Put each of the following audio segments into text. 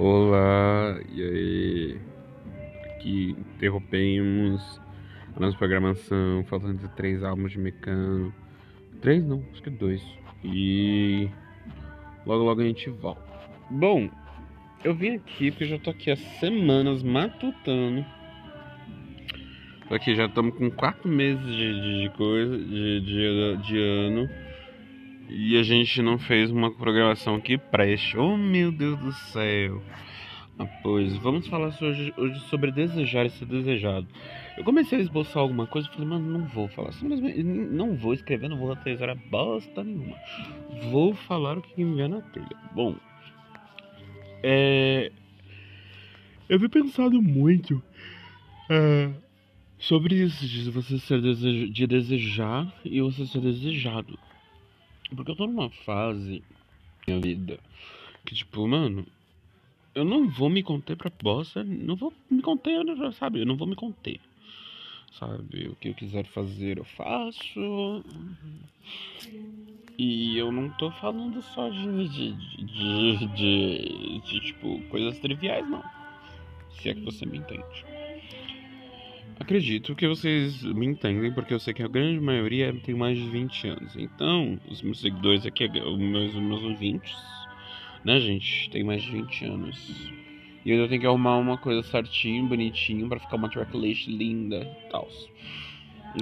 Olá, e aí? Aqui interrompemos a nossa programação, faltando três álbuns de Mecano. Três não, acho que dois. E logo logo a gente volta. Bom, eu vim aqui porque já tô aqui há semanas matutando. Tô aqui já estamos com quatro meses de, de coisa, de, de, de ano. E a gente não fez uma programação que preste. Oh meu Deus do céu! Ah, pois, vamos falar hoje, hoje sobre desejar e ser desejado. Eu comecei a esboçar alguma coisa e falei, mano, não vou falar. Simplesmente não vou escrever, não vou atualizar bosta nenhuma. Vou falar o que me vier na telha. Bom, é. Eu vi pensado muito é, sobre isso, de você ser desejo, de desejar e você ser desejado. Porque eu tô numa fase minha vida que, tipo, mano, eu não vou me conter pra bosta, não vou me conter, sabe? Eu não vou me conter. Sabe? O que eu quiser fazer, eu faço. E eu não tô falando só de, de, de, de, de tipo, coisas triviais, não. Se é que você me entende. Acredito que vocês me entendem, porque eu sei que a grande maioria tem mais de 20 anos. Então, os meus seguidores aqui, os meus, meus ouvintes, né, gente, tem mais de 20 anos. E eu tenho que arrumar uma coisa certinho, bonitinho, para ficar uma tracklist linda e tal.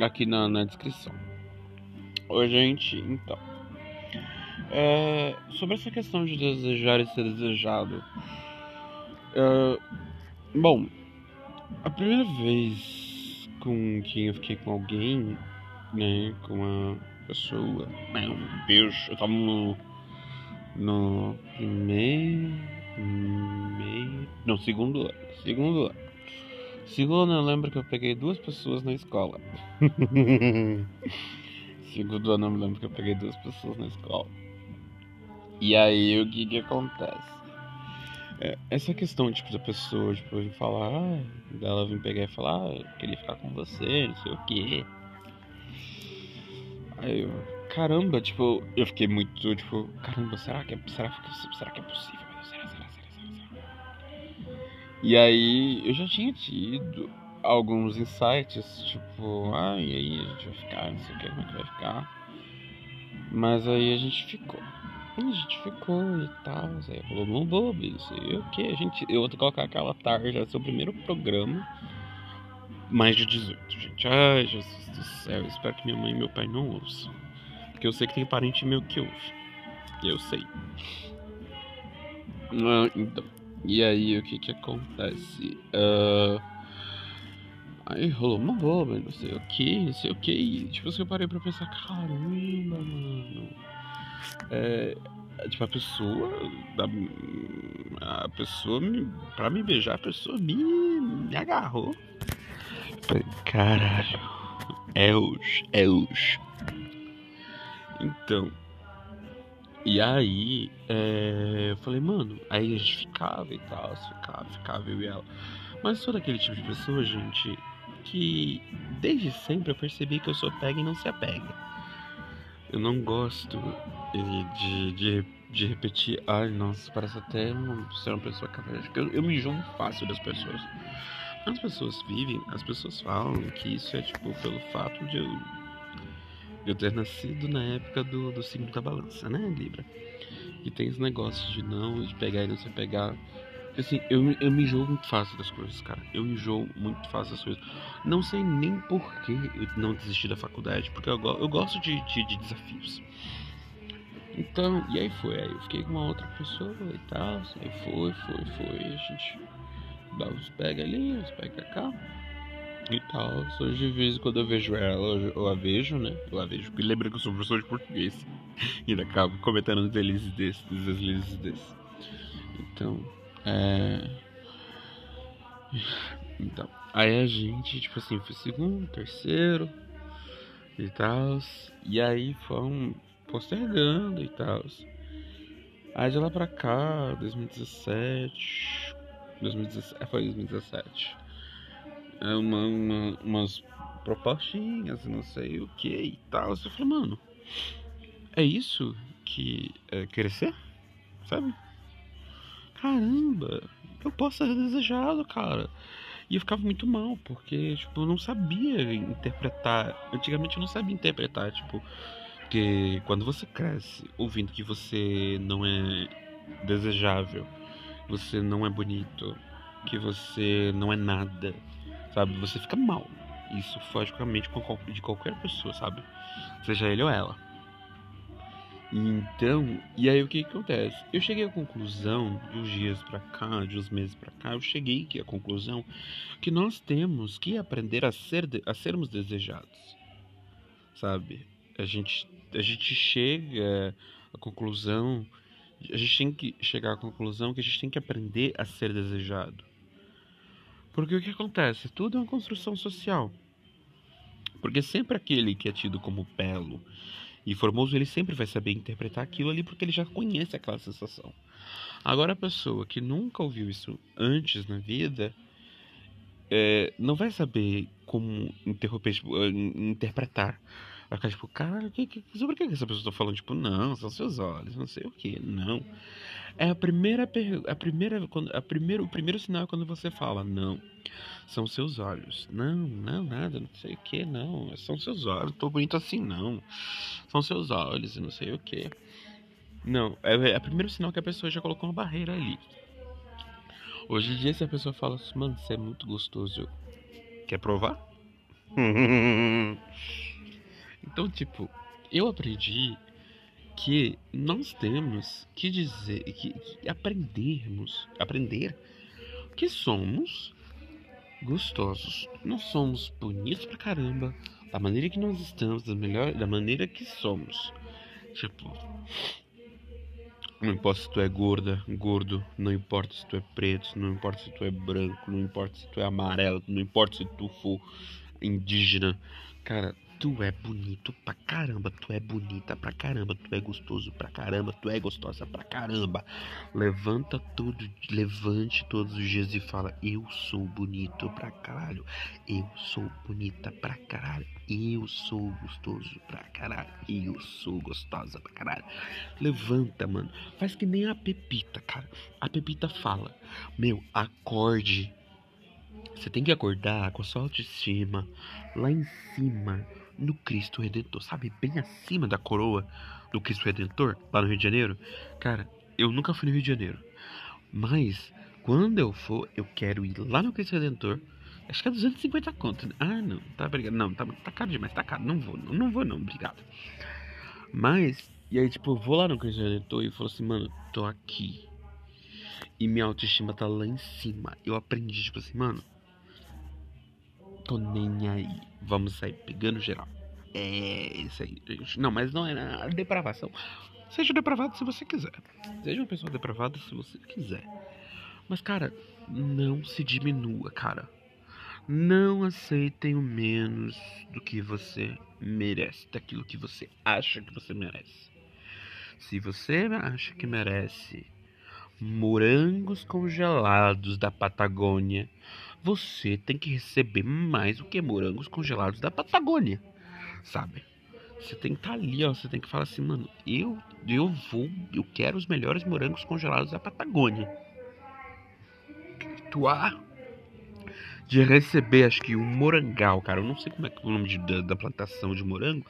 Aqui na, na descrição. Oi, gente, então. É, sobre essa questão de desejar e ser desejado. É, bom, a primeira vez com quem eu fiquei com alguém, né, com uma pessoa, né, um beijo, eu tava no, no primeiro, meio, não, segundo ano, segundo ano. Segundo ano eu lembro que eu peguei duas pessoas na escola. segundo ano eu lembro que eu peguei duas pessoas na escola. E aí o que que acontece? É, essa questão, tipo, da pessoa, tipo, vir falar, dela vir pegar e falar, ah, queria ficar com você, não sei o quê. Aí eu, caramba, tipo, eu fiquei muito, tipo, caramba, será que é, será, será que é possível? Será, será, será, será? E aí eu já tinha tido alguns insights, tipo, ah, e aí a gente vai ficar, não sei o que, como é que vai ficar. Mas aí a gente ficou. A gente ficou e tal, falou, não vou, não sei o que. A gente, eu vou colocar aquela tarde, seu primeiro programa. Mais de 18, gente. Ai, Jesus do céu, espero que minha mãe e meu pai não ouçam. Porque eu sei que tem parente meu que ouve. Eu sei. Ah, então, e aí o que que acontece? Uh, aí rolou uma boba, não sei o que, não sei o que. Tipo assim, eu parei pra pensar, caramba, mano é, tipo, a pessoa. A pessoa me. Pra me beijar, a pessoa me, me agarrou. Caralho. Eus, Eus. Então. E aí, é, eu falei, mano, aí a gente ficava e tal, ficava, ficava eu e ela. Mas sou daquele tipo de pessoa, gente, que desde sempre eu percebi que eu sou pega e não se apega. Eu não gosto de, de, de repetir. Ai, nossa, parece até uma, ser uma pessoa cavernícoca. Eu, eu me enjoo fácil das pessoas. As pessoas vivem, as pessoas falam que isso é tipo pelo fato de eu, de eu ter nascido na época do, do signo da balança, né, Libra? E tem esse negócio de não, de pegar e não se pegar. Assim, eu, eu me enjoo muito fácil das coisas, cara. Eu me enjoo muito fácil das coisas. Não sei nem por que eu não desisti da faculdade, porque eu, eu gosto de, de, de desafios. Então, e aí foi, aí eu fiquei com uma outra pessoa e tal, aí foi, foi, foi, a gente dá os pega ali, os pega cá e tal. Hoje de vez quando eu vejo ela, eu a vejo, né? Eu a vejo, porque lembra que eu sou professor de português e ainda acabo cometendo uns deslizes desses, deslizes desses. Então, é. Então, aí a gente, tipo assim, foi segundo, terceiro e tal. E aí foi um postergando e tal. Aí de lá pra cá, 2017. 2017 é, foi 2017. É uma, uma, umas propostinhas, não sei o que e tal. Eu falei, mano, é isso que é crescer? Sabe? Caramba, eu posso ser desejado, cara. E eu ficava muito mal, porque, tipo, eu não sabia interpretar. Antigamente eu não sabia interpretar, tipo, porque quando você cresce ouvindo que você não é desejável, você não é bonito, que você não é nada, sabe? Você fica mal. Isso foge com a mente de qualquer pessoa, sabe? Seja ele ou ela. Então, e aí o que, que acontece? Eu cheguei à conclusão, de uns dias para cá, de uns meses para cá, eu cheguei aqui à conclusão que nós temos que aprender a, ser, a sermos desejados, sabe? A gente, a gente chega à conclusão, a gente tem que chegar à conclusão que a gente tem que aprender a ser desejado. Porque o que acontece? Tudo é uma construção social. Porque sempre aquele que é tido como belo e Formoso ele sempre vai saber interpretar aquilo ali porque ele já conhece aquela sensação. Agora a pessoa que nunca ouviu isso antes na vida é, não vai saber como tipo, interpretar. Vai ficar tipo, cara, que, que, sobre o que essa pessoa está falando? Tipo, não, são seus olhos, não sei o que, não. É a primeira, a primeira, quando, a primeiro, o primeiro sinal é quando você fala não. São seus olhos. Não, não, nada, não sei o que, não. São seus olhos. Tô bonito assim, não. São seus olhos não sei o que. Não, é, é o primeiro sinal que a pessoa já colocou uma barreira ali. Hoje em dia, se a pessoa fala assim, mano, você é muito gostoso, quer provar? então, tipo, eu aprendi que nós temos que dizer, que, que aprendermos, aprender que somos gostosos. Nós somos bonitos pra caramba, da maneira que nós estamos, da melhor, da maneira que somos. Tipo, não importa se tu é gorda, gordo, não importa se tu é preto, não importa se tu é branco, não importa se tu é amarelo, não importa se tu for indígena. Cara, Tu é bonito pra caramba, tu é bonita pra caramba, tu é gostoso pra caramba, tu é gostosa pra caramba. Levanta tudo, levante todos os dias e fala: Eu sou bonito pra caralho, eu sou bonita pra caralho, eu sou gostoso pra caralho, eu sou gostosa pra caralho. Levanta, mano, faz que nem a Pepita, cara. A Pepita fala: Meu, acorde. Você tem que acordar com a sua autoestima lá em cima no Cristo Redentor, sabe? Bem acima da coroa do Cristo Redentor, lá no Rio de Janeiro. Cara, eu nunca fui no Rio de Janeiro. Mas, quando eu for, eu quero ir lá no Cristo Redentor. Acho que é 250 conto. Né? Ah, não, tá obrigado. Não, tá, tá caro demais, tá caro. Não vou, não, não vou não, obrigado. Mas, e aí, tipo, eu vou lá no Cristo Redentor e falo assim, mano, tô aqui. E minha autoestima tá lá em cima. Eu aprendi, tipo assim, mano, tô nem aí. Vamos sair pegando geral. É isso aí, gente. Não, mas não é depravação. Seja depravado se você quiser. Seja uma pessoa depravada se você quiser. Mas, cara, não se diminua, cara. Não aceitem o menos do que você merece, daquilo que você acha que você merece. Se você acha que merece morangos congelados da Patagônia, você tem que receber mais do que morangos congelados da Patagônia, sabe? Você tem que estar tá ali, ó. Você tem que falar assim, mano, eu, eu vou, eu quero os melhores morangos congelados da Patagônia. Tu há de receber, acho que um morangal, cara. Eu não sei como é, é o nome de, da, da, plantação de morango,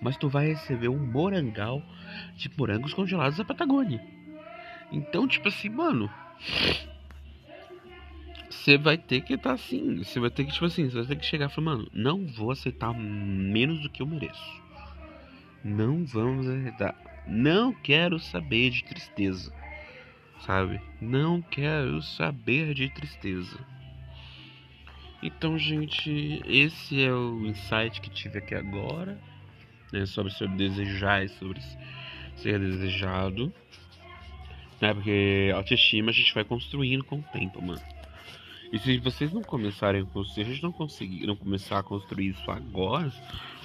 mas tu vai receber um morangal de morangos congelados da Patagônia. Então, tipo assim, mano, você vai ter que estar tá assim. Você vai ter que, tipo assim, você vai ter que chegar e falar, mano, não vou aceitar menos do que eu mereço. Não vamos aceitar. Não quero saber de tristeza. Sabe? Não quero saber de tristeza. Então, gente, esse é o insight que tive aqui agora. Né, sobre ser desejar e sobre ser desejado. Né, porque autoestima a gente vai construindo com o tempo, mano. E se vocês não começarem a construir, se a gente não conseguir não começar a construir isso agora,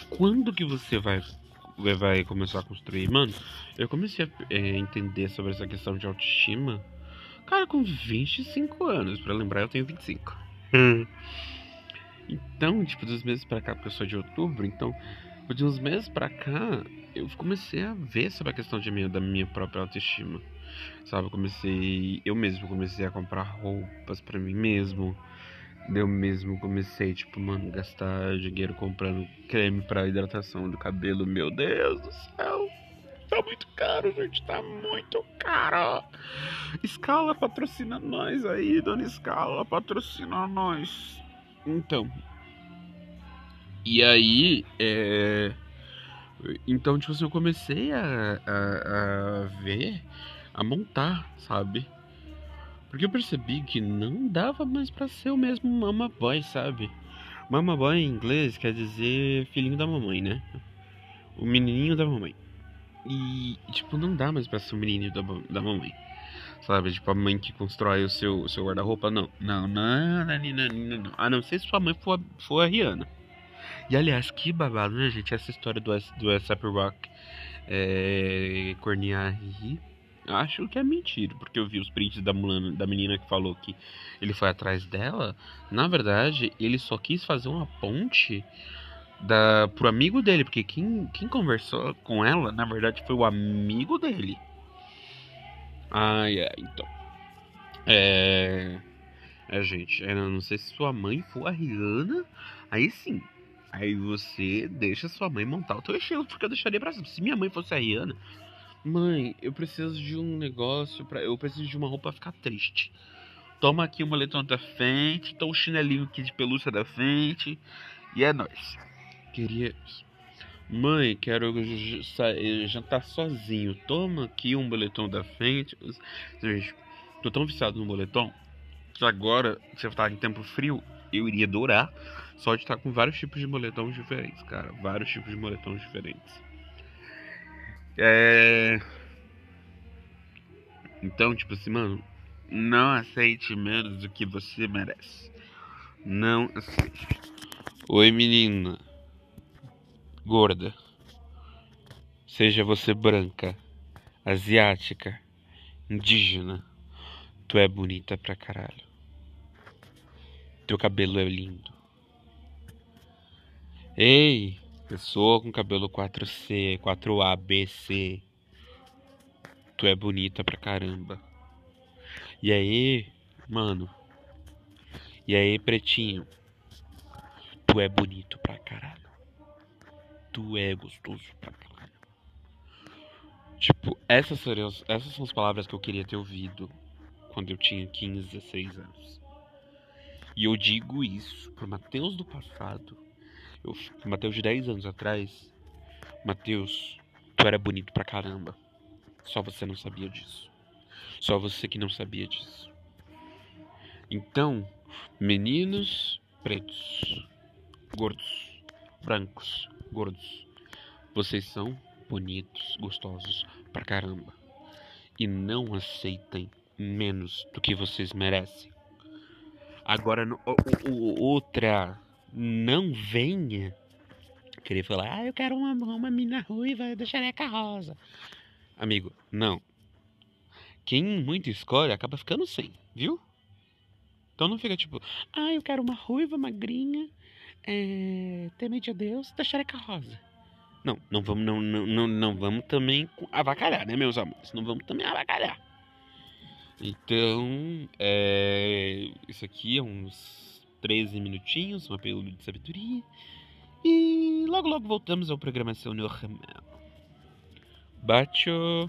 quando que você vai vai começar a construir? Mano, eu comecei a é, entender sobre essa questão de autoestima, cara, com 25 anos. Para lembrar, eu tenho 25. Hum. Então, tipo, dos meses pra cá, porque eu sou de outubro, então, de uns meses pra cá, eu comecei a ver sobre a questão de minha, da minha própria autoestima. Sabe, eu comecei. Eu mesmo comecei a comprar roupas pra mim mesmo. Eu mesmo comecei, tipo, mano, gastar dinheiro comprando creme pra hidratação do cabelo. Meu Deus do céu. Tá muito caro, gente. Tá muito caro. Escala patrocina nós aí, dona Escala. Patrocina nós. Então. E aí, é. Então, tipo assim, eu comecei a, a, a ver, a montar, sabe? Porque eu percebi que não dava mais para ser o mesmo mama boy, sabe? Mama boy em inglês quer dizer filhinho da mamãe, né? O menininho da mamãe. E, tipo, não dá mais pra ser o menininho da, da mamãe. Sabe? Tipo, a mãe que constrói o seu, o seu guarda-roupa. Não. Não, não, não, não, não, não. A não ser se sua mãe for, for a Rihanna. E aliás, que babado, né, gente? Essa história do, do ASAP Rock é, cornear Acho que é mentira, porque eu vi os prints da, mulana, da menina que falou que ele foi atrás dela. Na verdade, ele só quis fazer uma ponte da, pro amigo dele, porque quem, quem conversou com ela, na verdade, foi o amigo dele. Ai, ai, então. É. É, gente, eu não sei se sua mãe for a Rihanna, aí sim. Aí você deixa sua mãe montar o teu estilo, porque eu deixaria pra Se minha mãe fosse a Rihanna, mãe, eu preciso de um negócio para Eu preciso de uma roupa pra ficar triste. Toma aqui o moletom da frente, toma o chinelinho aqui de pelúcia da frente. E é nóis. Queria. Mãe, quero jantar sozinho. Toma aqui um boletom da frente. Tô tão viciado no boletom que agora, se eu tá em tempo frio, eu iria adorar só de estar com vários tipos de moletons diferentes, cara. Vários tipos de moletons diferentes. É. Então, tipo assim, mano, não aceite menos do que você merece. Não aceite. Oi, menina. Gorda. Seja você branca, asiática, indígena. Tu é bonita pra caralho. Teu cabelo é lindo. Ei, pessoa com cabelo 4C, 4A, B, C. Tu é bonita pra caramba. E aí, mano? E aí, pretinho? Tu é bonito pra caralho. Tu é gostoso pra caralho. Tipo, essas, seriam, essas são as palavras que eu queria ter ouvido quando eu tinha 15, 16 anos. E eu digo isso pro Mateus do passado eu, Mateus de 10 anos atrás, Mateus, tu era bonito pra caramba. Só você não sabia disso. Só você que não sabia disso. Então, meninos pretos, gordos, brancos, gordos, vocês são bonitos, gostosos pra caramba. E não aceitem menos do que vocês merecem. Agora, o, o, outra não venha querer falar, ah, eu quero uma, uma mina ruiva da xereca rosa. Amigo, não. Quem muito escolhe acaba ficando sem, viu? Então não fica tipo, ah, eu quero uma ruiva magrinha, é, temente a Deus, da xereca rosa. Não, não vamos, não, não, não, não vamos também avacalhar, né, meus amores? Não vamos também avacalhar. Então, é, isso aqui é uns 13 minutinhos, uma pílula de sabedoria. E logo logo voltamos ao programação normal. Bacho!